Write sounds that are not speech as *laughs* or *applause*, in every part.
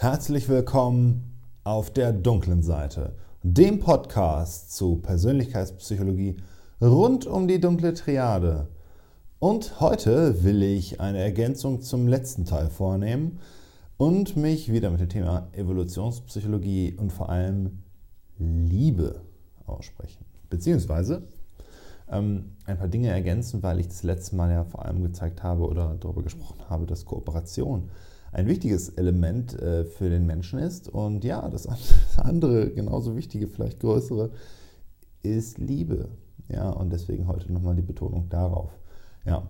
Herzlich willkommen auf der dunklen Seite, dem Podcast zu Persönlichkeitspsychologie rund um die dunkle Triade. Und heute will ich eine Ergänzung zum letzten Teil vornehmen und mich wieder mit dem Thema Evolutionspsychologie und vor allem Liebe aussprechen. Beziehungsweise ähm, ein paar Dinge ergänzen, weil ich das letzte Mal ja vor allem gezeigt habe oder darüber gesprochen habe, dass Kooperation ein wichtiges Element äh, für den Menschen ist. Und ja, *laughs* das andere, genauso wichtige, vielleicht größere, ist Liebe. Ja, und deswegen heute nochmal die Betonung darauf. Ja,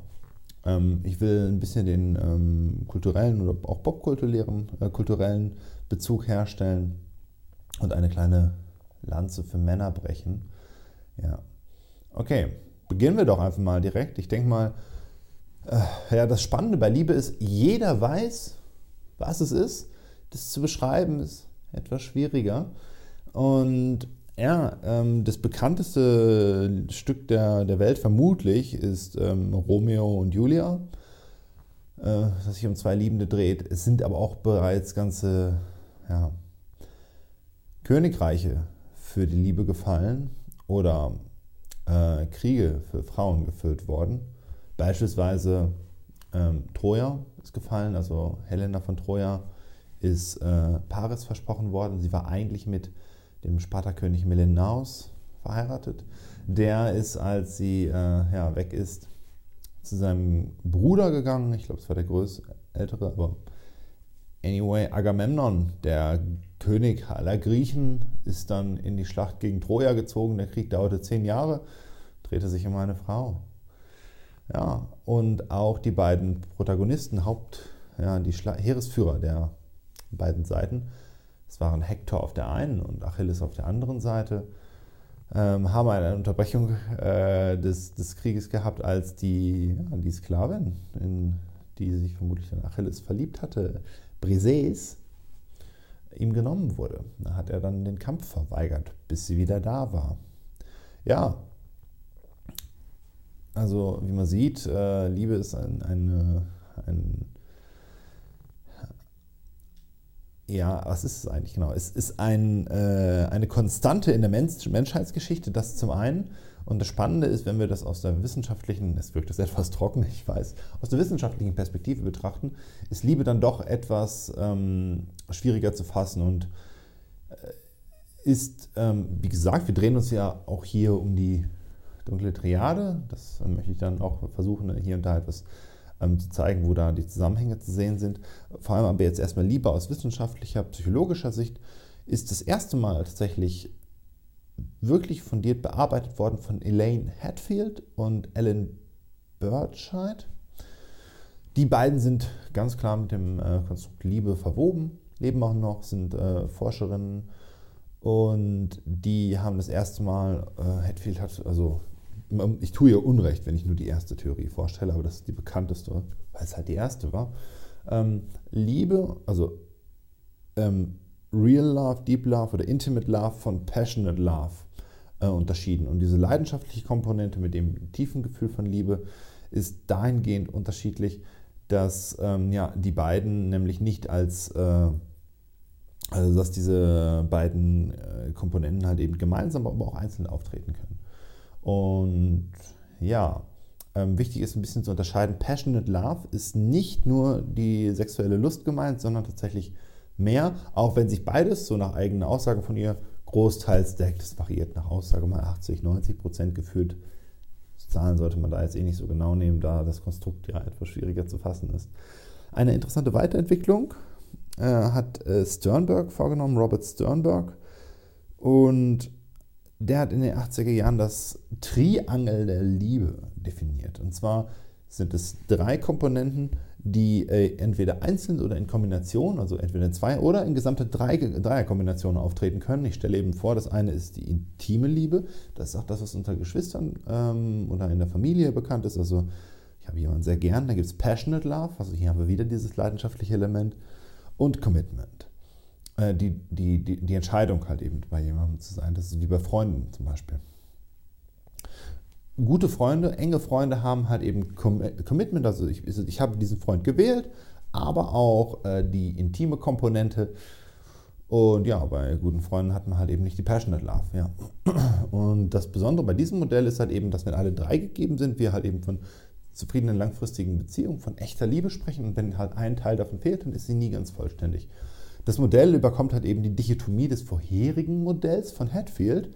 ähm, ich will ein bisschen den ähm, kulturellen oder auch popkulturellen äh, kulturellen Bezug herstellen und eine kleine Lanze für Männer brechen. Ja, okay, beginnen wir doch einfach mal direkt. Ich denke mal, äh, ja, das Spannende bei Liebe ist, jeder weiß, was es ist, das zu beschreiben, ist etwas schwieriger. Und ja, ähm, das bekannteste Stück der, der Welt vermutlich ist ähm, Romeo und Julia, äh, das sich um zwei Liebende dreht. Es sind aber auch bereits ganze ja, Königreiche für die Liebe gefallen oder äh, Kriege für Frauen geführt worden. Beispielsweise ähm, Troja gefallen, also Helena von Troja ist äh, Paris versprochen worden. Sie war eigentlich mit dem Spartakönig Melenaus verheiratet. Der ist, als sie äh, ja, weg ist, zu seinem Bruder gegangen. Ich glaube, es war der größte, ältere, aber anyway, Agamemnon, der König aller Griechen, ist dann in die Schlacht gegen Troja gezogen. Der Krieg dauerte zehn Jahre, drehte sich um eine Frau. Ja, und auch die beiden Protagonisten, Haupt, ja, die Schla Heeresführer der beiden Seiten, es waren Hektor auf der einen und Achilles auf der anderen Seite, ähm, haben eine Unterbrechung äh, des, des Krieges gehabt, als die, ja, die Sklavin, in die sich vermutlich dann Achilles verliebt hatte, Briseis, ihm genommen wurde. Da hat er dann den Kampf verweigert, bis sie wieder da war. Ja, also wie man sieht, äh, Liebe ist ein, eine, ein, ja, was ist es eigentlich genau? Es ist ein, äh, eine Konstante in der Mensch Menschheitsgeschichte, das zum einen. Und das Spannende ist, wenn wir das aus der wissenschaftlichen, es wirkt das etwas trocken, *laughs* ich weiß, aus der wissenschaftlichen Perspektive betrachten, ist Liebe dann doch etwas ähm, schwieriger zu fassen und äh, ist, ähm, wie gesagt, wir drehen uns ja auch hier um die dunkle Triade. Das äh, möchte ich dann auch versuchen, hier und da etwas ähm, zu zeigen, wo da die Zusammenhänge zu sehen sind. Vor allem aber jetzt erstmal lieber aus wissenschaftlicher, psychologischer Sicht ist das erste Mal tatsächlich wirklich fundiert bearbeitet worden von Elaine Hatfield und Ellen Birchide. Die beiden sind ganz klar mit dem äh, Konstrukt Liebe verwoben, leben auch noch, sind äh, Forscherinnen und die haben das erste Mal, äh, Hatfield hat, also ich tue ihr Unrecht, wenn ich nur die erste Theorie vorstelle, aber das ist die bekannteste, weil es halt die erste war. Ähm, Liebe, also ähm, Real Love, Deep Love oder Intimate Love von Passionate Love äh, unterschieden. Und diese leidenschaftliche Komponente mit dem tiefen Gefühl von Liebe ist dahingehend unterschiedlich, dass ähm, ja, die beiden nämlich nicht als, äh, also dass diese beiden äh, Komponenten halt eben gemeinsam, aber auch einzeln auftreten können. Und ja, ähm, wichtig ist ein bisschen zu unterscheiden, Passionate Love ist nicht nur die sexuelle Lust gemeint, sondern tatsächlich mehr, auch wenn sich beides, so nach eigenen Aussagen von ihr, großteils deckt. Das variiert nach Aussage mal 80, 90 Prozent gefühlt. Zahlen sollte man da jetzt eh nicht so genau nehmen, da das Konstrukt ja etwas schwieriger zu fassen ist. Eine interessante Weiterentwicklung äh, hat äh, Sternberg vorgenommen, Robert Sternberg. Und der hat in den 80er Jahren das Triangel der Liebe definiert. Und zwar sind es drei Komponenten, die äh, entweder einzeln oder in Kombination, also entweder in zwei oder in gesamte drei, Dreierkombinationen auftreten können. Ich stelle eben vor, das eine ist die intime Liebe, das ist auch das, was unter Geschwistern ähm, oder in der Familie bekannt ist. Also ich habe jemanden sehr gern, da gibt es Passionate Love, also hier haben wir wieder dieses leidenschaftliche Element und Commitment. Äh, die, die, die, Entscheidung halt eben bei jemandem zu sein. Das ist wie bei Freunden zum Beispiel. Gute Freunde, enge Freunde haben halt eben Commitment, also ich, ich habe diesen Freund gewählt, aber auch äh, die intime Komponente. Und ja, bei guten Freunden hat man halt eben nicht die Passionate Love. Ja. Und das Besondere bei diesem Modell ist halt eben, dass wenn alle drei gegeben sind, wir halt eben von zufriedenen langfristigen Beziehungen, von echter Liebe sprechen. Und wenn halt ein Teil davon fehlt, dann ist sie nie ganz vollständig. Das Modell überkommt halt eben die Dichotomie des vorherigen Modells von Hatfield,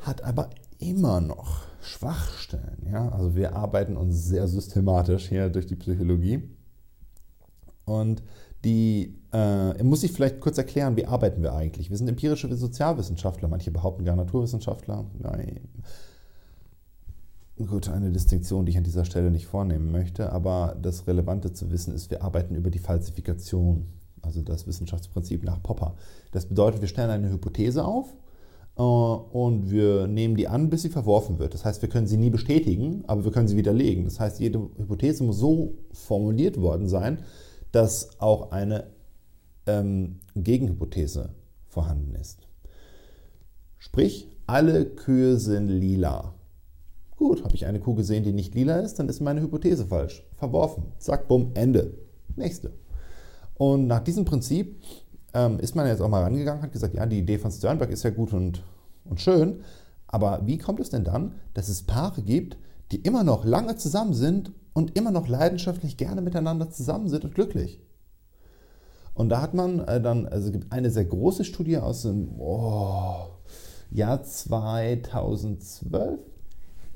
hat aber immer noch Schwachstellen. Ja? Also wir arbeiten uns sehr systematisch hier durch die Psychologie. Und die äh, muss ich vielleicht kurz erklären, wie arbeiten wir eigentlich? Wir sind empirische Sozialwissenschaftler, manche behaupten gar Naturwissenschaftler. Nein. Gut, eine Distinktion, die ich an dieser Stelle nicht vornehmen möchte, aber das Relevante zu wissen ist, wir arbeiten über die Falsifikation, also das Wissenschaftsprinzip nach Popper. Das bedeutet, wir stellen eine Hypothese auf äh, und wir nehmen die an, bis sie verworfen wird. Das heißt, wir können sie nie bestätigen, aber wir können sie widerlegen. Das heißt, jede Hypothese muss so formuliert worden sein, dass auch eine ähm, Gegenhypothese vorhanden ist. Sprich, alle Kühe sind lila. Gut, habe ich eine Kuh gesehen, die nicht lila ist, dann ist meine Hypothese falsch. Verworfen. Zack, bumm, Ende. Nächste. Und nach diesem Prinzip ähm, ist man jetzt auch mal rangegangen, hat gesagt, ja, die Idee von Sternberg ist ja gut und, und schön, aber wie kommt es denn dann, dass es Paare gibt, die immer noch lange zusammen sind und immer noch leidenschaftlich gerne miteinander zusammen sind und glücklich. Und da hat man äh, dann, also es gibt eine sehr große Studie aus dem oh, Jahr 2012,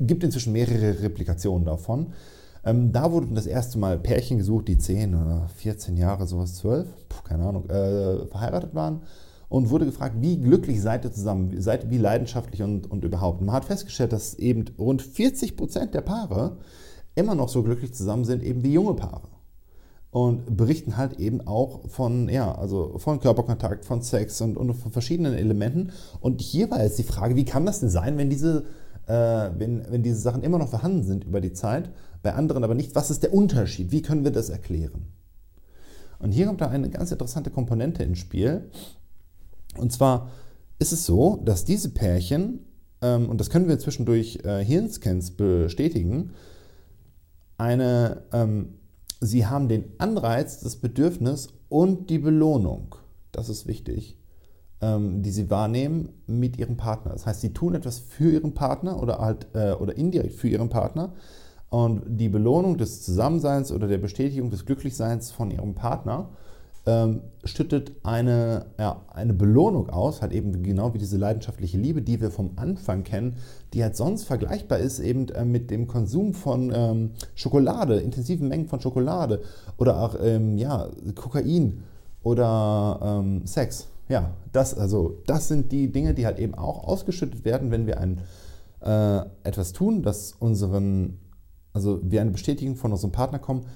gibt inzwischen mehrere Replikationen davon. Ähm, da wurden das erste Mal Pärchen gesucht, die 10 oder 14 Jahre, sowas 12, puh, keine Ahnung, äh, verheiratet waren und wurde gefragt, wie glücklich seid ihr zusammen, seid wie leidenschaftlich und, und überhaupt. Man hat festgestellt, dass eben rund 40 Prozent der Paare immer noch so glücklich zusammen sind, eben wie junge Paare. Und berichten halt eben auch von, ja, also von Körperkontakt, von Sex und, und von verschiedenen Elementen. Und hier war jetzt die Frage, wie kann das denn sein, wenn diese, äh, wenn, wenn diese Sachen immer noch vorhanden sind über die Zeit, bei anderen aber nicht? Was ist der Unterschied? Wie können wir das erklären? Und hier kommt da eine ganz interessante Komponente ins Spiel. Und zwar ist es so, dass diese Pärchen, ähm, und das können wir zwischendurch äh, Hirnscans bestätigen, eine, ähm, sie haben den Anreiz, das Bedürfnis und die Belohnung, das ist wichtig, ähm, die sie wahrnehmen mit ihrem Partner. Das heißt, sie tun etwas für ihren Partner oder halt äh, oder indirekt für ihren Partner und die Belohnung des Zusammenseins oder der Bestätigung des Glücklichseins von ihrem Partner ähm, schüttet eine, ja, eine Belohnung aus, halt eben genau wie diese leidenschaftliche Liebe, die wir vom Anfang kennen, die halt sonst vergleichbar ist eben äh, mit dem Konsum von ähm, Schokolade, intensiven Mengen von Schokolade oder auch ähm, ja, Kokain oder ähm, Sex. Ja, das, also, das sind die Dinge, die halt eben auch ausgeschüttet werden, wenn wir ein, äh, etwas tun, das unseren, also wir eine Bestätigung von unserem Partner kommen,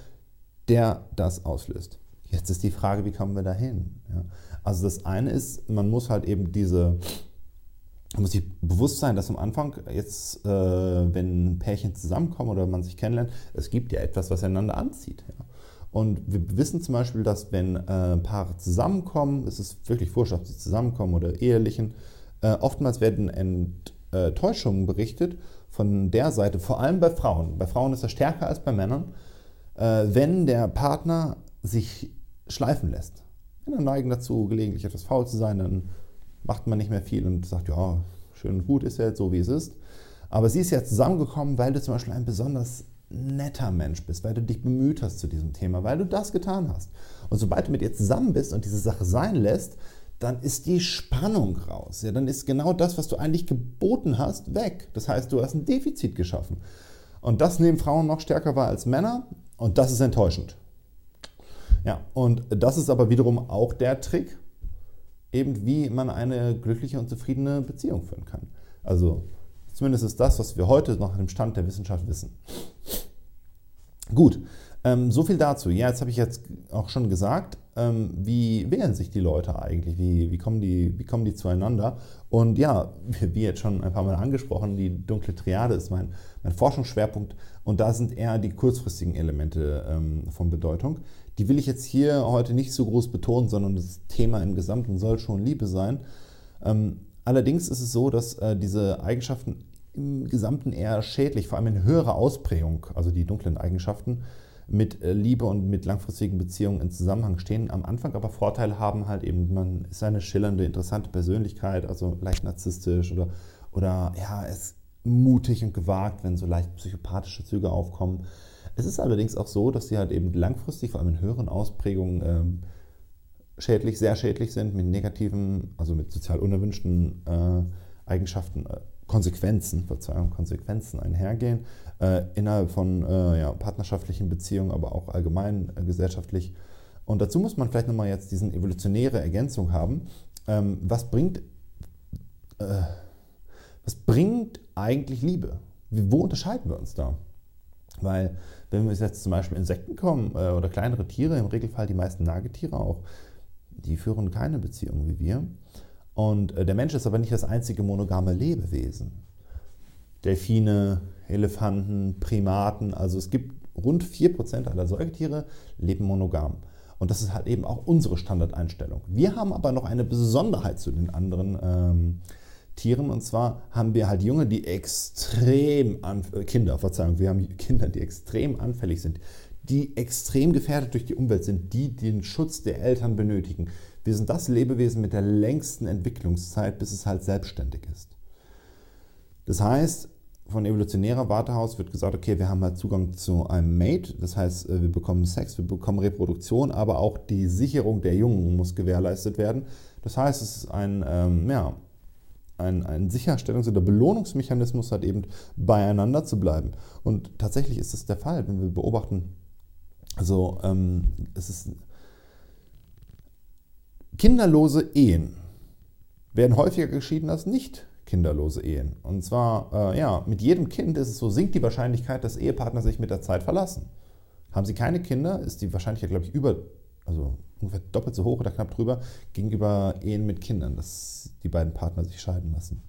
der das auslöst. Jetzt ist die Frage, wie kommen wir dahin? Ja? Also das eine ist, man muss halt eben diese, man muss sich bewusst sein, dass am Anfang jetzt, äh, wenn Pärchen zusammenkommen oder man sich kennenlernt, es gibt ja etwas, was einander anzieht. Ja? Und wir wissen zum Beispiel, dass wenn äh, Paare zusammenkommen, es ist wirklich wurscht, ob sie zusammenkommen oder ehelichen, äh, oftmals werden Enttäuschungen berichtet von der Seite, vor allem bei Frauen. Bei Frauen ist das stärker als bei Männern, äh, wenn der Partner sich schleifen lässt. Männer neigen dazu, gelegentlich etwas faul zu sein, dann macht man nicht mehr viel und sagt, ja, schön und gut ist ja jetzt so, wie es ist. Aber sie ist ja zusammengekommen, weil du zum Beispiel ein besonders netter Mensch bist, weil du dich bemüht hast zu diesem Thema, weil du das getan hast. Und sobald du mit ihr zusammen bist und diese Sache sein lässt, dann ist die Spannung raus. Ja, dann ist genau das, was du eigentlich geboten hast, weg. Das heißt, du hast ein Defizit geschaffen. Und das nehmen Frauen noch stärker wahr als Männer und das ist enttäuschend. Ja, und das ist aber wiederum auch der Trick, eben wie man eine glückliche und zufriedene Beziehung führen kann. Also zumindest ist das, was wir heute noch im Stand der Wissenschaft wissen. Gut, ähm, so viel dazu. Ja, jetzt habe ich jetzt auch schon gesagt, ähm, wie wehren sich die Leute eigentlich? Wie, wie, kommen die, wie kommen die zueinander? Und ja, wie jetzt schon ein paar Mal angesprochen, die dunkle Triade ist mein, mein Forschungsschwerpunkt und da sind eher die kurzfristigen Elemente ähm, von Bedeutung. Die will ich jetzt hier heute nicht so groß betonen, sondern das Thema im Gesamten soll schon Liebe sein. Ähm, allerdings ist es so, dass äh, diese Eigenschaften im Gesamten eher schädlich, vor allem in höherer Ausprägung, also die dunklen Eigenschaften, mit äh, Liebe und mit langfristigen Beziehungen in Zusammenhang stehen, am Anfang aber Vorteile haben, halt eben, man ist eine schillernde, interessante Persönlichkeit, also leicht narzisstisch oder, oder ja, ist mutig und gewagt, wenn so leicht psychopathische Züge aufkommen. Es ist allerdings auch so, dass sie halt eben langfristig, vor allem in höheren Ausprägungen, ähm, schädlich, sehr schädlich sind, mit negativen, also mit sozial unerwünschten äh, Eigenschaften, äh, Konsequenzen, Verzeihung, Konsequenzen einhergehen, äh, innerhalb von äh, ja, partnerschaftlichen Beziehungen, aber auch allgemein äh, gesellschaftlich. Und dazu muss man vielleicht nochmal jetzt diese evolutionäre Ergänzung haben. Ähm, was bringt, äh, was bringt eigentlich Liebe? Wie, wo unterscheiden wir uns da? Weil, wenn wir jetzt zum Beispiel Insekten kommen äh, oder kleinere Tiere, im Regelfall die meisten Nagetiere auch, die führen keine Beziehung wie wir. Und äh, der Mensch ist aber nicht das einzige monogame Lebewesen. Delfine, Elefanten, Primaten, also es gibt rund 4% aller Säugetiere leben monogam. Und das ist halt eben auch unsere Standardeinstellung. Wir haben aber noch eine Besonderheit zu den anderen ähm, Tieren. Und zwar haben wir halt Junge, die extrem, äh, Kinder, Verzeihung, wir haben Kinder, die extrem anfällig sind, die extrem gefährdet durch die Umwelt sind, die den Schutz der Eltern benötigen. Wir sind das Lebewesen mit der längsten Entwicklungszeit, bis es halt selbstständig ist. Das heißt, von evolutionärer Warte aus wird gesagt, okay, wir haben halt Zugang zu einem Mate, das heißt, äh, wir bekommen Sex, wir bekommen Reproduktion, aber auch die Sicherung der Jungen muss gewährleistet werden. Das heißt, es ist ein, ähm, ja, ein, ein Sicherstellungs- oder Belohnungsmechanismus, halt eben beieinander zu bleiben. Und tatsächlich ist das der Fall, wenn wir beobachten, also ähm, es ist kinderlose Ehen werden häufiger geschieden als nicht kinderlose Ehen. Und zwar, äh, ja, mit jedem Kind ist es so, sinkt die Wahrscheinlichkeit, dass Ehepartner sich mit der Zeit verlassen. Haben sie keine Kinder, ist die Wahrscheinlichkeit, glaube ich, über, also ungefähr doppelt so hoch oder knapp drüber, gegenüber Ehen mit Kindern, dass die beiden Partner sich scheiden lassen.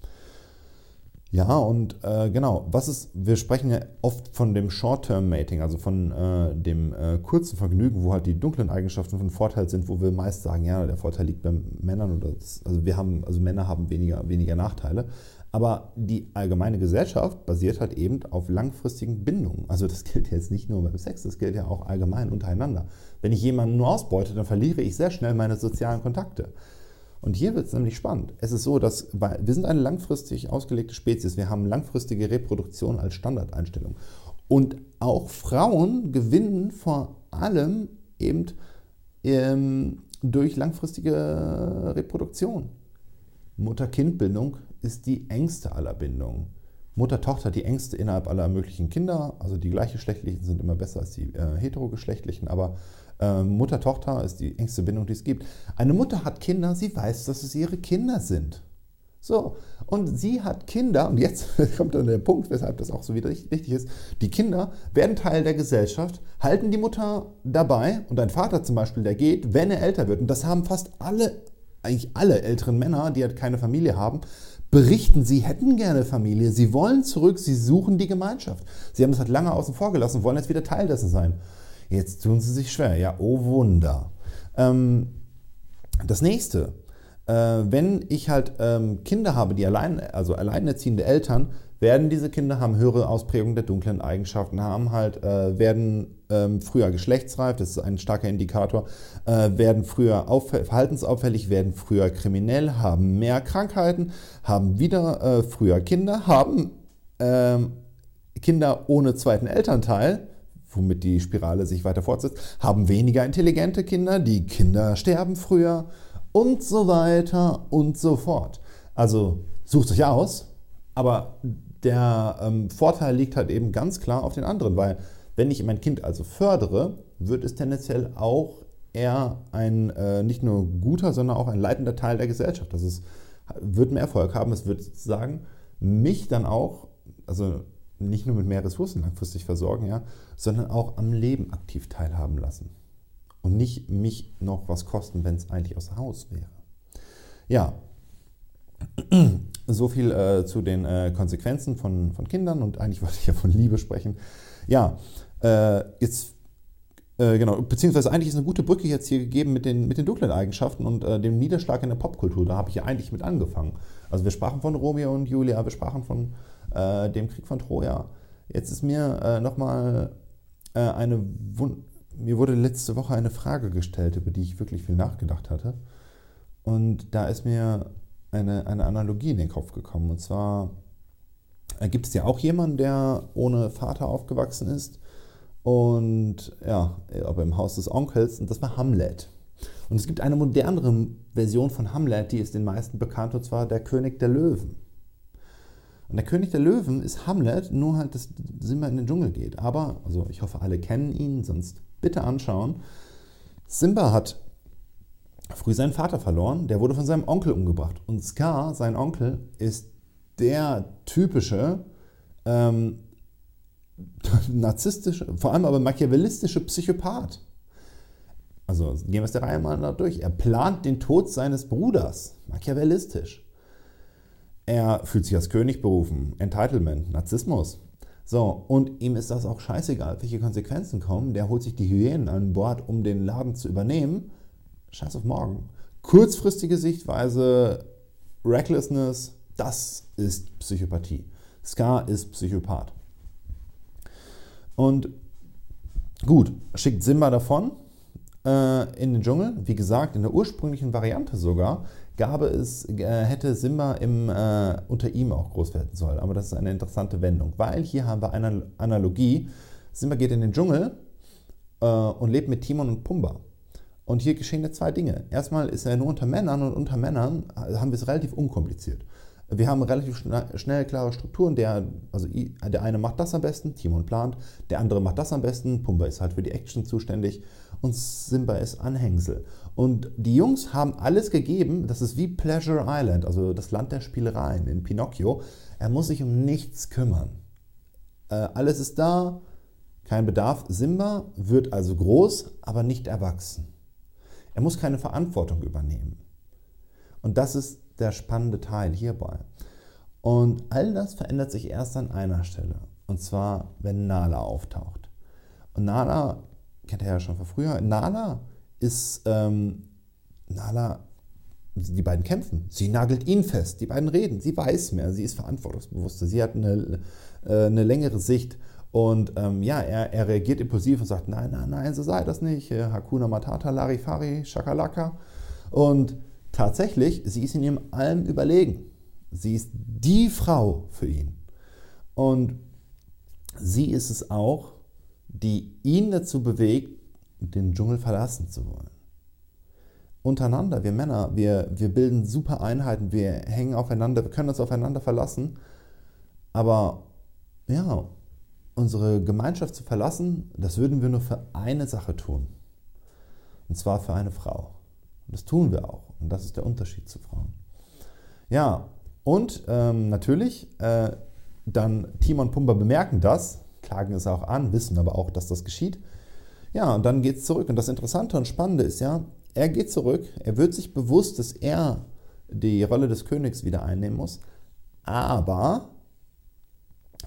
Ja, und äh, genau, was ist, wir sprechen ja oft von dem Short-Term-Mating, also von äh, dem äh, kurzen Vergnügen, wo halt die dunklen Eigenschaften von Vorteil sind, wo wir meist sagen, ja, der Vorteil liegt bei Männern oder das, also wir haben, also Männer haben weniger, weniger Nachteile. Aber die allgemeine Gesellschaft basiert halt eben auf langfristigen Bindungen. Also das gilt jetzt nicht nur beim Sex, das gilt ja auch allgemein untereinander. Wenn ich jemanden nur ausbeute, dann verliere ich sehr schnell meine sozialen Kontakte. Und hier wird es nämlich spannend. Es ist so, dass wir sind eine langfristig ausgelegte Spezies. Wir haben langfristige Reproduktion als Standardeinstellung. Und auch Frauen gewinnen vor allem eben ähm, durch langfristige Reproduktion. Mutter-Kind-Bindung ist die engste aller Bindungen. Mutter-Tochter die engste innerhalb aller möglichen Kinder. Also die gleichgeschlechtlichen sind immer besser als die äh, heterogeschlechtlichen, aber Mutter-Tochter ist die engste Bindung, die es gibt. Eine Mutter hat Kinder, sie weiß, dass es ihre Kinder sind. So, und sie hat Kinder, und jetzt *laughs* kommt dann der Punkt, weshalb das auch so wieder wichtig ist. Die Kinder werden Teil der Gesellschaft, halten die Mutter dabei und ein Vater zum Beispiel, der geht, wenn er älter wird, und das haben fast alle, eigentlich alle älteren Männer, die halt keine Familie haben, berichten, sie hätten gerne Familie, sie wollen zurück, sie suchen die Gemeinschaft. Sie haben das halt lange außen vor gelassen, wollen jetzt wieder Teil dessen sein. Jetzt tun sie sich schwer. Ja, oh Wunder. Ähm, das nächste, äh, wenn ich halt ähm, Kinder habe, die allein, also alleinerziehende Eltern, werden diese Kinder haben höhere Ausprägung der dunklen Eigenschaften, haben halt, äh, werden ähm, früher geschlechtsreif, das ist ein starker Indikator, äh, werden früher verhaltensauffällig, werden früher kriminell, haben mehr Krankheiten, haben wieder äh, früher Kinder, haben ähm, Kinder ohne zweiten Elternteil, womit die Spirale sich weiter fortsetzt, haben weniger intelligente Kinder, die Kinder sterben früher und so weiter und so fort. Also sucht euch aus, aber der ähm, Vorteil liegt halt eben ganz klar auf den anderen, weil wenn ich mein Kind also fördere, wird es tendenziell auch eher ein äh, nicht nur guter, sondern auch ein leitender Teil der Gesellschaft. Das ist, wird mehr Erfolg haben, es wird sozusagen mich dann auch, also nicht nur mit mehr Ressourcen langfristig versorgen, ja, sondern auch am Leben aktiv teilhaben lassen. Und nicht mich noch was kosten, wenn es eigentlich außer Haus wäre. Ja, *clears throat* so viel äh, zu den äh, Konsequenzen von, von Kindern und eigentlich wollte ich ja von Liebe sprechen. Ja, äh, jetzt, äh, genau, beziehungsweise eigentlich ist eine gute Brücke jetzt hier gegeben mit den, mit den dunklen Eigenschaften und äh, dem Niederschlag in der Popkultur. Da habe ich ja eigentlich mit angefangen. Also wir sprachen von Romeo und Julia, wir sprachen von äh, dem Krieg von Troja. Jetzt ist mir äh, nochmal äh, eine, mir wurde letzte Woche eine Frage gestellt, über die ich wirklich viel nachgedacht hatte. Und da ist mir eine, eine Analogie in den Kopf gekommen. Und zwar äh, gibt es ja auch jemanden, der ohne Vater aufgewachsen ist. Und ja, aber im Haus des Onkels. Und das war Hamlet. Und es gibt eine modernere Version von Hamlet, die ist den meisten bekannt, und zwar der König der Löwen. Und der König der Löwen ist Hamlet, nur halt, dass Simba in den Dschungel geht. Aber, also ich hoffe, alle kennen ihn, sonst bitte anschauen. Simba hat früh seinen Vater verloren, der wurde von seinem Onkel umgebracht. Und Scar, sein Onkel, ist der typische ähm, *laughs* narzisstische, vor allem aber machiavellistische Psychopath. Also gehen wir es der Reihe mal durch. Er plant den Tod seines Bruders, machiavellistisch. Er fühlt sich als König berufen, Entitlement, Narzissmus. So, und ihm ist das auch scheißegal, welche Konsequenzen kommen. Der holt sich die Hyänen an Bord, um den Laden zu übernehmen. Scheiß auf morgen. Kurzfristige Sichtweise, Recklessness, das ist Psychopathie. Scar ist Psychopath. Und gut, schickt Simba davon äh, in den Dschungel. Wie gesagt, in der ursprünglichen Variante sogar gab es, äh, hätte Simba im, äh, unter ihm auch groß werden sollen. Aber das ist eine interessante Wendung, weil hier haben wir eine Analogie. Simba geht in den Dschungel äh, und lebt mit Timon und Pumba. Und hier geschehen ja zwei Dinge. Erstmal ist er nur unter Männern und unter Männern haben wir es relativ unkompliziert. Wir haben relativ schnell klare Strukturen. Der, also der eine macht das am besten, Timon plant, der andere macht das am besten, Pumba ist halt für die Action zuständig und Simba ist Anhängsel. Und die Jungs haben alles gegeben, das ist wie Pleasure Island, also das Land der Spielereien in Pinocchio. Er muss sich um nichts kümmern. Äh, alles ist da, kein Bedarf. Simba wird also groß, aber nicht erwachsen. Er muss keine Verantwortung übernehmen. Und das ist der spannende Teil hierbei. Und all das verändert sich erst an einer Stelle. Und zwar, wenn Nala auftaucht. Und Nala, kennt ihr ja schon von früher, Nala ist, ähm, Nala, die beiden kämpfen. Sie nagelt ihn fest, die beiden reden. Sie weiß mehr, sie ist verantwortungsbewusster, sie hat eine, äh, eine längere Sicht. Und ähm, ja, er, er reagiert impulsiv und sagt, nein, nein, nein, so sei das nicht. Hakuna Matata, Larifari, Shakalaka. Und tatsächlich, sie ist in ihrem allem überlegen. Sie ist die Frau für ihn. Und sie ist es auch, die ihn dazu bewegt, den Dschungel verlassen zu wollen. Untereinander, wir Männer, wir, wir bilden super Einheiten, wir hängen aufeinander, wir können uns aufeinander verlassen. Aber ja, unsere Gemeinschaft zu verlassen, das würden wir nur für eine Sache tun. Und zwar für eine Frau. Und das tun wir auch. Und das ist der Unterschied zu Frauen. Ja, und ähm, natürlich, äh, dann Timon und Pumba bemerken das, klagen es auch an, wissen aber auch, dass das geschieht. Ja, und dann geht es zurück. Und das Interessante und Spannende ist ja, er geht zurück, er wird sich bewusst, dass er die Rolle des Königs wieder einnehmen muss. Aber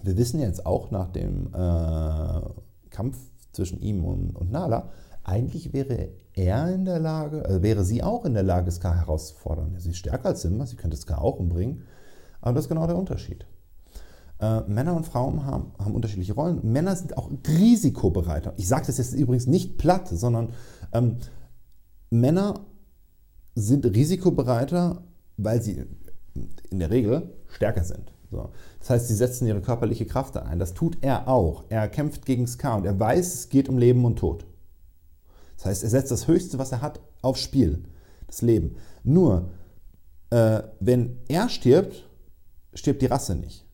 wir wissen jetzt auch nach dem äh, Kampf zwischen ihm und, und Nala, eigentlich wäre er in der Lage, also wäre sie auch in der Lage, Ska herauszufordern. Sie ist stärker als Simba, sie könnte Ska auch umbringen, aber das ist genau der Unterschied. Äh, Männer und Frauen haben, haben, unterschiedliche Rollen. Männer sind auch risikobereiter. Ich sage das jetzt übrigens nicht platt, sondern ähm, Männer sind risikobereiter, weil sie in der Regel stärker sind. So. Das heißt, sie setzen ihre körperliche Kraft ein. Das tut er auch. Er kämpft gegen Ska und er weiß, es geht um Leben und Tod. Das heißt, er setzt das Höchste, was er hat, aufs Spiel, das Leben. Nur, äh, wenn er stirbt, stirbt die Rasse nicht.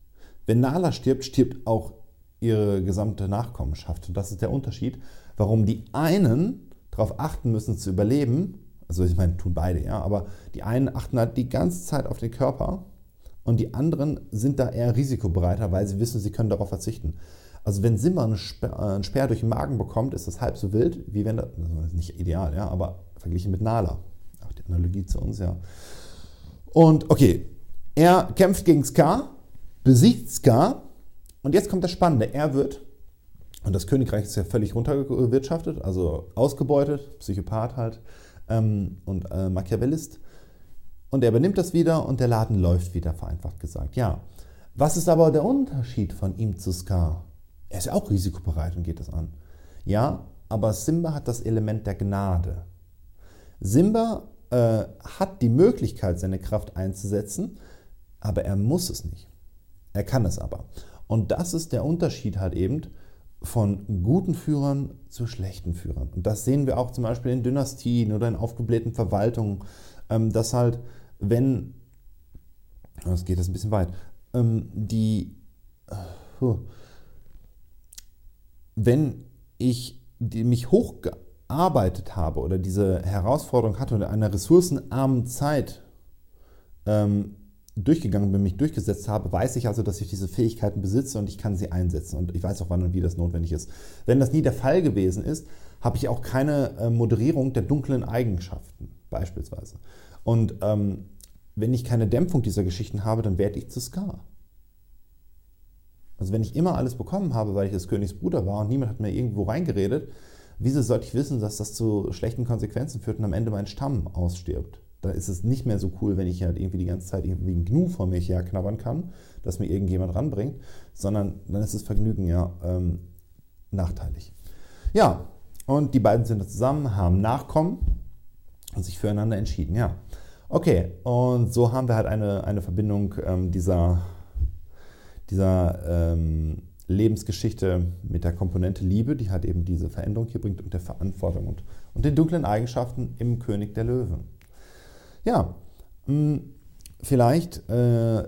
Wenn Nala stirbt, stirbt auch ihre gesamte Nachkommenschaft. Und das ist der Unterschied, warum die einen darauf achten müssen zu überleben. Also ich meine, tun beide, ja, aber die einen achten halt die ganze Zeit auf den Körper und die anderen sind da eher risikobereiter, weil sie wissen, sie können darauf verzichten. Also wenn Simba einen Speer, äh, einen Speer durch den Magen bekommt, ist das halb so wild, wie wenn das, das ist nicht ideal, ja, aber verglichen mit Nala. Auch die Analogie zu uns, ja. Und okay, er kämpft gegen Ska, besiegt Ska und jetzt kommt das Spannende. Er wird, und das Königreich ist ja völlig runtergewirtschaftet, also ausgebeutet, Psychopath halt ähm, und äh, Machiavellist. Und er übernimmt das wieder und der Laden läuft wieder, vereinfacht gesagt. Ja. Was ist aber der Unterschied von ihm zu Ska? Er ist ja auch risikobereit und geht das an. Ja, aber Simba hat das Element der Gnade. Simba äh, hat die Möglichkeit, seine Kraft einzusetzen, aber er muss es nicht. Er kann es aber. Und das ist der Unterschied halt eben von guten Führern zu schlechten Führern. Und das sehen wir auch zum Beispiel in Dynastien oder in aufgeblähten Verwaltungen, ähm, dass halt, wenn, das geht jetzt ein bisschen weit, ähm, die, uh, wenn ich mich hochgearbeitet habe oder diese Herausforderung hatte oder in einer ressourcenarmen Zeit ähm, durchgegangen bin, mich durchgesetzt habe, weiß ich also, dass ich diese Fähigkeiten besitze und ich kann sie einsetzen und ich weiß auch, wann und wie das notwendig ist. Wenn das nie der Fall gewesen ist, habe ich auch keine äh, Moderierung der dunklen Eigenschaften beispielsweise. Und ähm, wenn ich keine Dämpfung dieser Geschichten habe, dann werde ich zu Scar. Also wenn ich immer alles bekommen habe, weil ich des Königs Bruder war und niemand hat mir irgendwo reingeredet, wieso sollte ich wissen, dass das zu schlechten Konsequenzen führt und am Ende mein Stamm ausstirbt? Da ist es nicht mehr so cool, wenn ich halt irgendwie die ganze Zeit irgendwie ein Gnu vor mir herknabbern kann, dass mir irgendjemand ranbringt, sondern dann ist das Vergnügen ja ähm, nachteilig. Ja, und die beiden sind zusammen, haben Nachkommen und sich füreinander entschieden. Ja, okay, und so haben wir halt eine, eine Verbindung ähm, dieser dieser ähm, Lebensgeschichte mit der Komponente Liebe, die halt eben diese Veränderung hier bringt und der Verantwortung und, und den dunklen Eigenschaften im König der Löwen. Ja, mh, hm, vielleicht äh,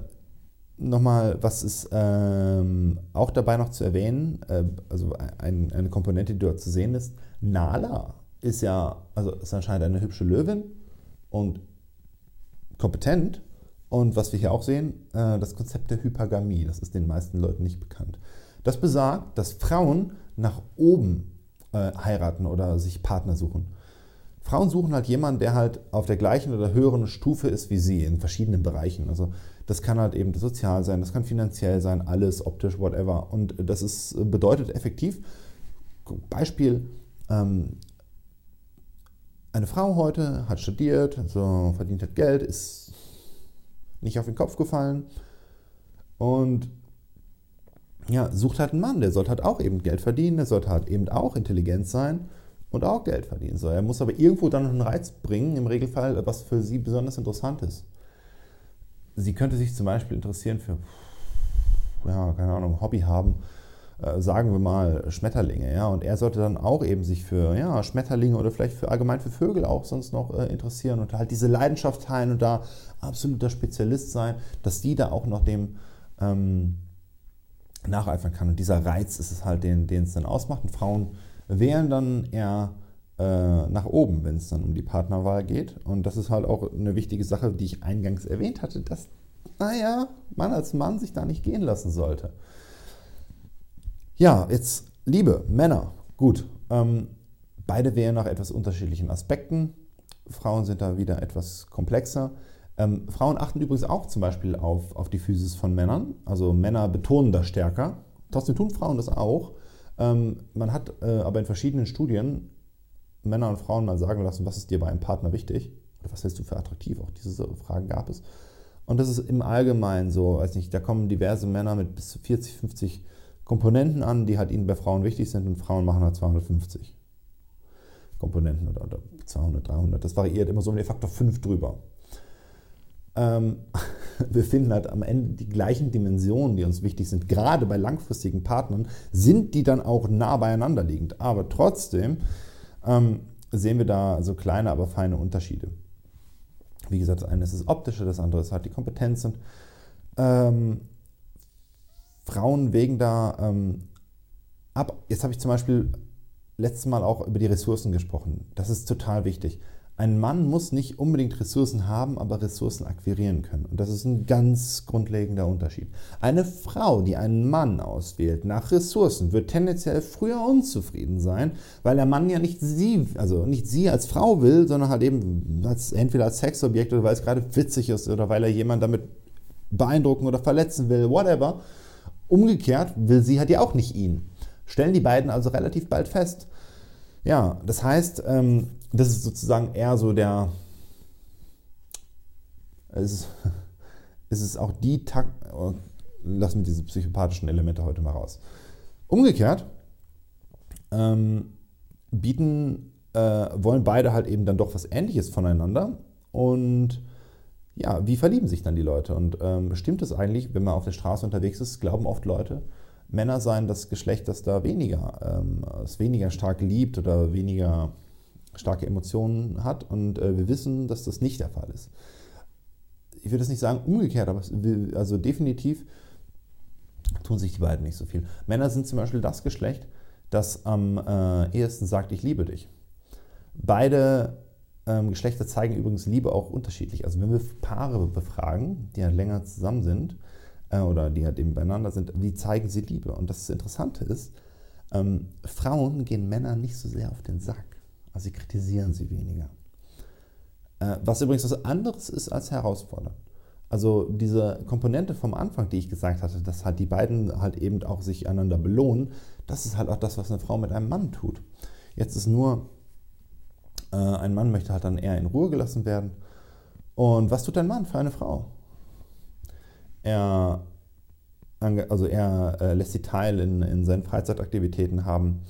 nochmal, was ist ähm, auch dabei noch zu erwähnen, äh, also ein, eine Komponente, die dort zu sehen ist, Nala ist ja, also ist anscheinend eine hübsche Löwin und kompetent, und was wir hier auch sehen, äh, das Konzept der Hypergamie, das ist den meisten Leuten nicht bekannt. Das besagt, dass Frauen nach oben äh, heiraten oder sich Partner suchen. Frauen suchen halt jemanden, der halt auf der gleichen oder höheren Stufe ist wie sie in verschiedenen Bereichen. Also das kann halt eben sozial sein, das kann finanziell sein, alles, optisch, whatever. Und das ist, bedeutet effektiv, Beispiel, ähm, eine Frau heute hat studiert, so verdient hat Geld, ist nicht auf den Kopf gefallen. Und ja, sucht halt einen Mann, der sollte halt auch eben Geld verdienen, der sollte halt eben auch intelligent sein und auch Geld verdienen. So, er muss aber irgendwo dann einen Reiz bringen, im Regelfall, was für sie besonders interessant ist. Sie könnte sich zum Beispiel interessieren für, ja, keine Ahnung, Hobby haben, sagen wir mal, Schmetterlinge, ja, und er sollte dann auch eben sich für, ja, Schmetterlinge oder vielleicht für allgemein für Vögel auch sonst noch äh, interessieren und halt diese Leidenschaft teilen und da absoluter Spezialist sein, dass die da auch noch dem ähm, nacheifern kann. Und dieser Reiz ist es halt, den, den es dann ausmacht. Und Frauen wählen dann eher äh, nach oben, wenn es dann um die Partnerwahl geht. Und das ist halt auch eine wichtige Sache, die ich eingangs erwähnt hatte, dass, naja, man als Mann sich da nicht gehen lassen sollte. Ja, jetzt Liebe, Männer, gut. Ähm, beide wählen nach etwas unterschiedlichen Aspekten. Frauen sind da wieder etwas komplexer. Ähm, Frauen achten übrigens auch zum Beispiel auf, auf die Physis von Männern. Also Männer betonen das stärker. Trotzdem tun Frauen das auch. Ähm, man hat äh, aber in verschiedenen Studien Männer und Frauen mal sagen lassen, was ist dir bei einem Partner wichtig? Oder was hältst du für attraktiv? Auch diese Fragen gab es. Und das ist im Allgemeinen so, weiß nicht, da kommen diverse Männer mit bis zu 40, 50 Komponenten an, die halt ihnen bei Frauen wichtig sind und Frauen machen halt 250 Komponenten oder, oder 200, 300. Das variiert immer so um den Faktor 5 drüber. Ähm, *laughs* wir finden halt am Ende die gleichen Dimensionen, die uns wichtig sind, gerade bei langfristigen Partnern, sind die dann auch nah beieinander liegend. Aber trotzdem ähm, sehen wir da so kleine, aber feine Unterschiede. Wie gesagt, das eine ist das Optische, das andere ist halt die Kompetenz. Und ähm, Frauen wägen da ähm, ab. Jetzt habe ich zum Beispiel letztes Mal auch über die Ressourcen gesprochen. Das ist total wichtig. Ein Mann muss nicht unbedingt Ressourcen haben, aber Ressourcen akquirieren können. Und das ist ein ganz grundlegender Unterschied. Eine Frau, die einen Mann auswählt nach Ressourcen, wird tendenziell früher unzufrieden sein, weil der Mann ja nicht sie, also nicht sie als Frau will, sondern halt eben als, entweder als Sexobjekt oder weil es gerade witzig ist oder weil er jemanden damit beeindrucken oder verletzen will, whatever. Umgekehrt will sie halt ja auch nicht ihn. Stellen die beiden also relativ bald fest. Ja, das heißt, ähm, das ist sozusagen eher so der. Es ist, *laughs* es ist auch die Takt. Lassen wir diese psychopathischen Elemente heute mal raus. Umgekehrt, äh, ähm, bieten, äh, wollen beide halt eben dann doch was Ähnliches voneinander. Und ja, wie verlieben sich dann die Leute? Und ähm, stimmt es eigentlich, wenn man auf der Straße unterwegs ist, glauben oft Leute, Männer seien das Geschlecht, das da weniger, ähm, es weniger stark liebt oder weniger starke Emotionen hat. Und äh, wir wissen, dass das nicht der Fall ist. Ich würde es nicht sagen umgekehrt, aber also definitiv tun sich die beiden nicht so viel. Männer sind zum Beispiel das Geschlecht, das am äh, ehesten sagt, ich liebe dich. Beide ähm, Geschlechter zeigen übrigens Liebe auch unterschiedlich. Also wenn wir Paare befragen, die ja länger zusammen sind äh, oder die halt eben beieinander sind, wie zeigen sie Liebe? Und das Interessante ist, ähm, Frauen gehen Männern nicht so sehr auf den Sack. Also sie kritisieren sie weniger. Äh, was übrigens was anderes ist als herausfordernd. Also diese Komponente vom Anfang, die ich gesagt hatte, dass halt die beiden halt eben auch sich einander belohnen, das ist halt auch das, was eine Frau mit einem Mann tut. Jetzt ist nur, äh, ein Mann möchte halt dann eher in Ruhe gelassen werden. Und was tut ein Mann für eine Frau? Er, also er äh, lässt sie teil in, in seinen Freizeitaktivitäten haben.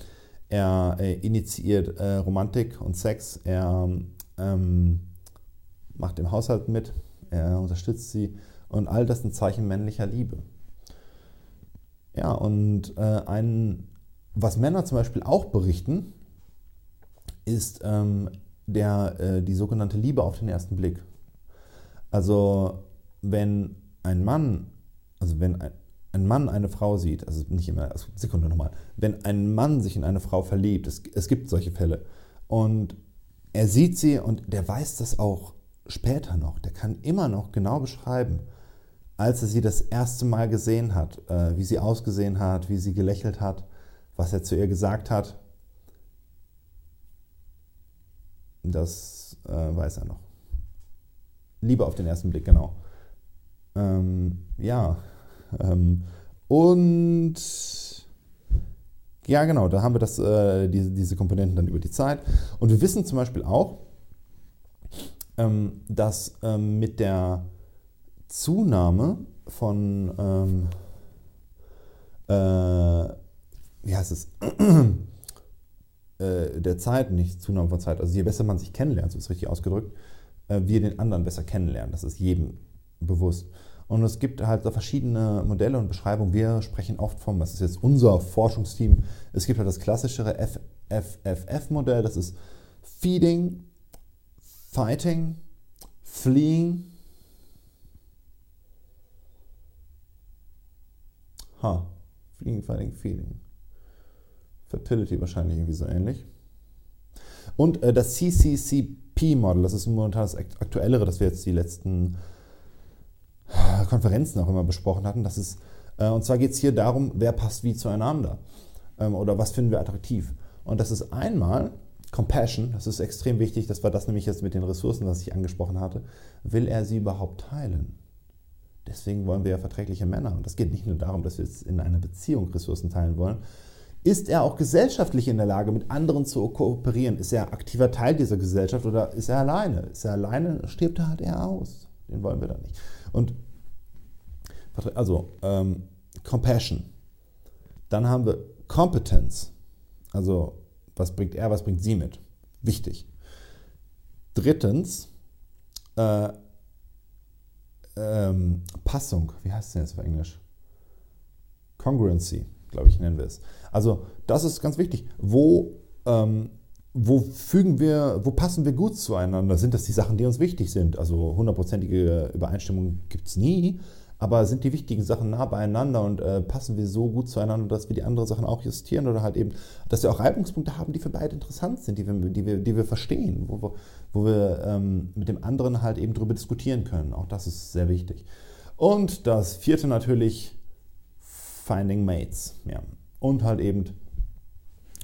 Er äh, initiiert äh, Romantik und Sex. Er ähm, macht im Haushalt mit er unterstützt sie und all das ein Zeichen männlicher Liebe. Ja, und äh, ein, was Männer zum Beispiel auch berichten, ist ähm, der, äh, die sogenannte Liebe auf den ersten Blick. Also wenn ein Mann, also wenn ein, ein Mann eine Frau sieht, also nicht immer, also Sekunde nochmal, wenn ein Mann sich in eine Frau verliebt, es, es gibt solche Fälle, und er sieht sie und der weiß das auch später noch, der kann immer noch genau beschreiben, als er sie das erste Mal gesehen hat, äh, wie sie ausgesehen hat, wie sie gelächelt hat, was er zu ihr gesagt hat. Das äh, weiß er noch. Liebe auf den ersten Blick, genau. Ähm, ja. Ähm, und ja, genau, da haben wir das, äh, diese, diese Komponenten dann über die Zeit. Und wir wissen zum Beispiel auch, ähm, dass ähm, mit der Zunahme von, ähm, äh, wie heißt es, äh, der Zeit, nicht Zunahme von Zeit, also je besser man sich kennenlernt, so ist es richtig ausgedrückt, äh, wir den anderen besser kennenlernen. Das ist jedem bewusst. Und es gibt halt so verschiedene Modelle und Beschreibungen. Wir sprechen oft vom, das ist jetzt unser Forschungsteam, es gibt halt das klassischere FFF-Modell, das ist Feeding, Fighting, Fleeing. Ha, Fleeing, Fighting, Feeling. Fertility wahrscheinlich irgendwie so ähnlich. Und äh, das CCCP-Model, das ist momentan das aktuellere, das wir jetzt die letzten äh, Konferenzen auch immer besprochen hatten. Das ist, äh, und zwar geht es hier darum, wer passt wie zueinander ähm, oder was finden wir attraktiv. Und das ist einmal Compassion, das ist extrem wichtig, das war das nämlich jetzt mit den Ressourcen, was ich angesprochen hatte. Will er sie überhaupt teilen? Deswegen wollen wir ja verträgliche Männer. Und das geht nicht nur darum, dass wir jetzt in einer Beziehung Ressourcen teilen wollen. Ist er auch gesellschaftlich in der Lage, mit anderen zu kooperieren? Ist er aktiver Teil dieser Gesellschaft oder ist er alleine? Ist er alleine, stirbt er halt eher aus. Den wollen wir dann nicht. Und also ähm, Compassion. Dann haben wir Competence. Also was bringt er, was bringt sie mit? Wichtig. Drittens, äh, ähm, Passung. Wie heißt denn jetzt auf Englisch? Congruency, glaube ich, nennen wir es. Also, das ist ganz wichtig. Wo, ähm, wo fügen wir, wo passen wir gut zueinander? Sind das die Sachen, die uns wichtig sind? Also hundertprozentige Übereinstimmung gibt es nie, aber sind die wichtigen Sachen nah beieinander und äh, passen wir so gut zueinander, dass wir die anderen Sachen auch justieren oder halt eben, dass wir auch Reibungspunkte haben, die für beide interessant sind, die wir, die wir, die wir verstehen, wo, wo, wir ähm, mit dem anderen halt eben darüber diskutieren können. Auch das ist sehr wichtig. Und das vierte natürlich, Finding Mates. Ja. Und halt eben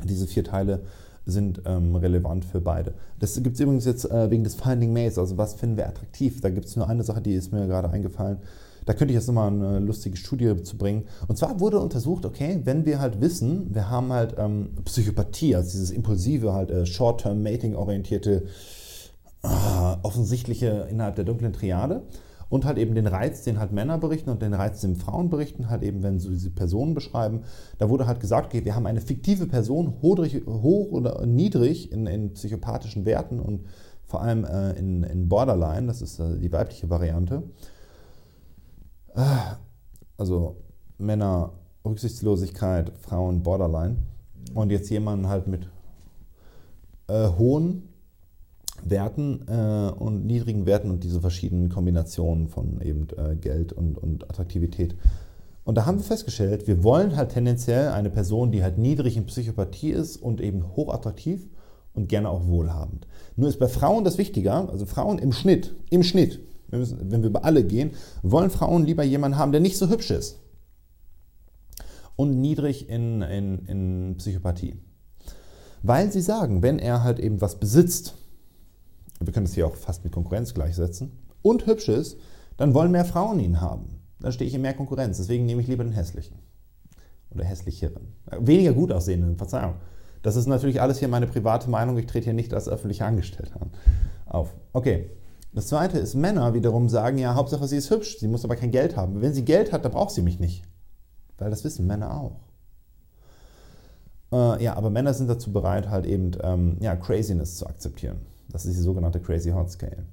diese vier Teile sind ähm, relevant für beide. Das gibt es übrigens jetzt äh, wegen des Finding Mates, also was finden wir attraktiv. Da gibt es nur eine Sache, die ist mir gerade eingefallen. Da könnte ich jetzt nochmal eine lustige Studie zu bringen. Und zwar wurde untersucht, okay, wenn wir halt wissen, wir haben halt ähm, Psychopathie, also dieses impulsive, halt äh, Short-Term-Mating-orientierte, äh, offensichtliche innerhalb der dunklen Triade. Und halt eben den Reiz, den halt Männer berichten und den Reiz, den Frauen berichten, halt eben, wenn sie diese Personen beschreiben. Da wurde halt gesagt, okay, wir haben eine fiktive Person, hoch oder niedrig in, in psychopathischen Werten und vor allem äh, in, in Borderline, das ist äh, die weibliche Variante. Äh, also Männer Rücksichtslosigkeit, Frauen Borderline. Und jetzt jemanden halt mit äh, hohen Werten äh, und niedrigen Werten und diese verschiedenen Kombinationen von eben äh, Geld und, und Attraktivität. Und da haben wir festgestellt, wir wollen halt tendenziell eine Person, die halt niedrig in Psychopathie ist und eben hochattraktiv und gerne auch wohlhabend. Nur ist bei Frauen das wichtiger, also Frauen im Schnitt, im Schnitt, wir müssen, wenn wir über alle gehen, wollen Frauen lieber jemanden haben, der nicht so hübsch ist und niedrig in, in, in Psychopathie. Weil sie sagen, wenn er halt eben was besitzt, wir können das hier auch fast mit Konkurrenz gleichsetzen, und hübsch ist, dann wollen mehr Frauen ihn haben. Dann stehe ich in mehr Konkurrenz. Deswegen nehme ich lieber den hässlichen. Oder hässlicheren. Weniger gut aussehenden, Verzeihung. Das ist natürlich alles hier meine private Meinung. Ich trete hier nicht als öffentlicher Angestellter auf. Okay. Das zweite ist, Männer wiederum sagen, ja, Hauptsache sie ist hübsch, sie muss aber kein Geld haben. Wenn sie Geld hat, dann braucht sie mich nicht. Weil das wissen Männer auch. Äh, ja, aber Männer sind dazu bereit, halt eben ähm, ja, Craziness zu akzeptieren. Das ist die sogenannte Crazy Hot Scale.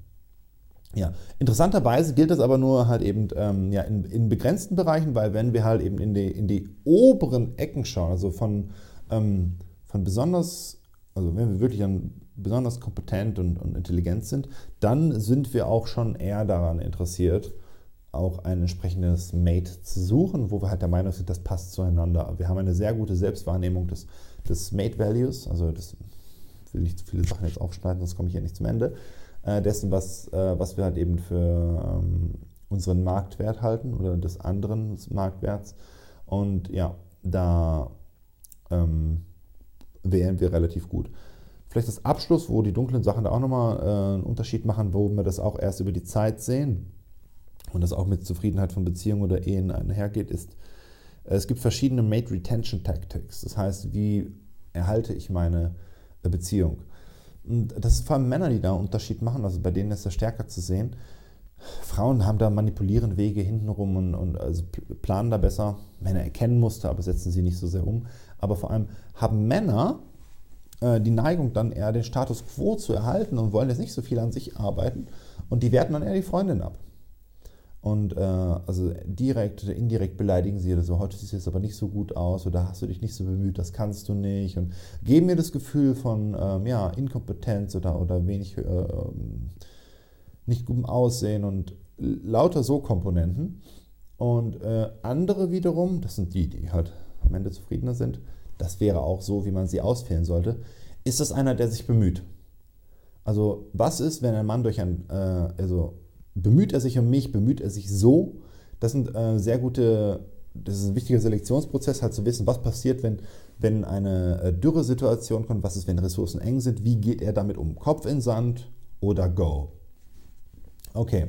Ja, interessanterweise gilt das aber nur halt eben ähm, ja, in, in, begrenzten Bereichen, weil wenn wir halt eben in die, in die oberen Ecken schauen, also von, ähm, von besonders, also wenn wir wirklich an besonders kompetent und, und intelligent sind, dann sind wir auch schon eher daran interessiert, auch ein entsprechendes Mate zu suchen, wo wir halt der Meinung sind, das passt zueinander. Wir haben eine sehr gute Selbstwahrnehmung des, des Mate Values, also das will nicht zu viele Sachen jetzt aufschneiden, sonst komme ich hier nicht zum Ende, äh, dessen, was, äh, was wir halt eben für ähm, unseren Marktwert halten oder des anderen Marktwerts. Und ja, da ähm, wählen wir relativ gut. Vielleicht das Abschluss, wo die dunklen Sachen da auch nochmal äh, einen Unterschied machen, wo wir das auch erst über die Zeit sehen und das auch mit Zufriedenheit von Beziehungen oder Ehen einhergeht, ist, äh, es gibt verschiedene Mate Retention Tactics. Das heißt, wie erhalte ich meine Beziehung? Und das ist vor allem Männer, die da einen Unterschied machen, also bei denen ist das stärker zu sehen. Frauen haben da manipulierende Wege hintenrum und, und also planen da besser. Männer erkennen Muster, aber setzen sie nicht so sehr um. Aber vor allem haben Männer äh, die Neigung, dann eher den Status quo zu erhalten und wollen jetzt nicht so viel an sich arbeiten. Und die werten dann eher die Freundin ab. Und äh, also direkt oder indirekt beleidigen sie oder so, heute siehst du jetzt aber nicht so gut aus oder hast du dich nicht so bemüht, das kannst du nicht. Und geben mir das Gefühl von ähm, ja, Inkompetenz oder, oder wenig äh, ähm, nicht gutem Aussehen und lauter so Komponenten. Und äh, andere wiederum, das sind die, die halt am Ende zufriedener sind, das wäre auch so, wie man sie auswählen sollte, ist das einer, der sich bemüht. Also was ist, wenn ein Mann durch ein, äh, also bemüht er sich um mich, bemüht er sich so. Das sind äh, sehr gute, das ist ein wichtiger Selektionsprozess, halt zu wissen, was passiert, wenn, wenn eine äh, Dürresituation kommt, was ist, wenn Ressourcen eng sind, wie geht er damit um? Kopf in Sand oder Go? Okay.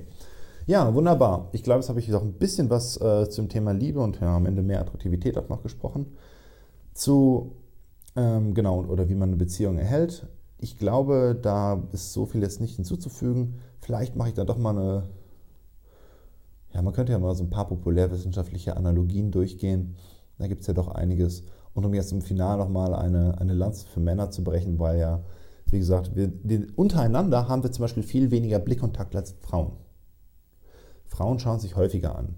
Ja, wunderbar. Ich glaube, jetzt habe ich auch ein bisschen was äh, zum Thema Liebe und ja, am Ende mehr Attraktivität auch noch gesprochen. Zu, ähm, genau, oder wie man eine Beziehung erhält. Ich glaube, da ist so viel jetzt nicht hinzuzufügen. Vielleicht mache ich da doch mal eine, ja, man könnte ja mal so ein paar populärwissenschaftliche Analogien durchgehen. Da gibt es ja doch einiges. Und um jetzt im Finale nochmal eine, eine Lanze für Männer zu brechen, weil ja, wie gesagt, wir, wir, untereinander haben wir zum Beispiel viel weniger Blickkontakt als Frauen. Frauen schauen sich häufiger an.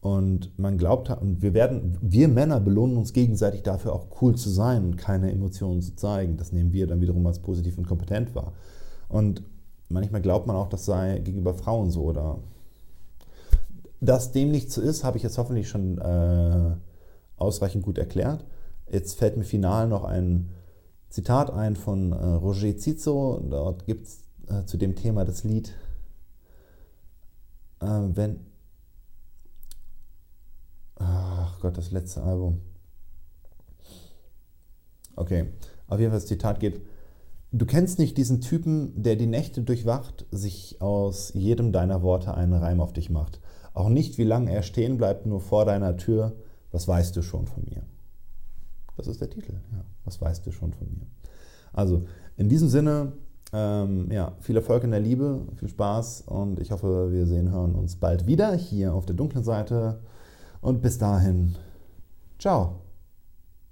Und man glaubt, und wir werden, wir Männer belohnen uns gegenseitig dafür auch cool zu sein und keine Emotionen zu zeigen. Das nehmen wir dann wiederum als positiv und kompetent wahr. Und manchmal glaubt man auch, das sei gegenüber Frauen so oder dass dem nicht so ist, habe ich jetzt hoffentlich schon äh, ausreichend gut erklärt. Jetzt fällt mir final noch ein Zitat ein von äh, Roger Cicero. Dort gibt es äh, zu dem Thema das Lied äh, Wenn. Ach Gott, das letzte Album. Okay, auf jeden Fall das Zitat geht: Du kennst nicht diesen Typen, der die Nächte durchwacht, sich aus jedem deiner Worte einen Reim auf dich macht. Auch nicht, wie lange er stehen bleibt, nur vor deiner Tür. Was weißt du schon von mir? Das ist der Titel. Ja. Was weißt du schon von mir? Also, in diesem Sinne, Ähm, ja, viel Erfolg in der Liebe, viel Spaß und ich hoffe, wir sehen, hören uns bald wieder hier auf der dunklen Seite. Und bis dahin, ciao.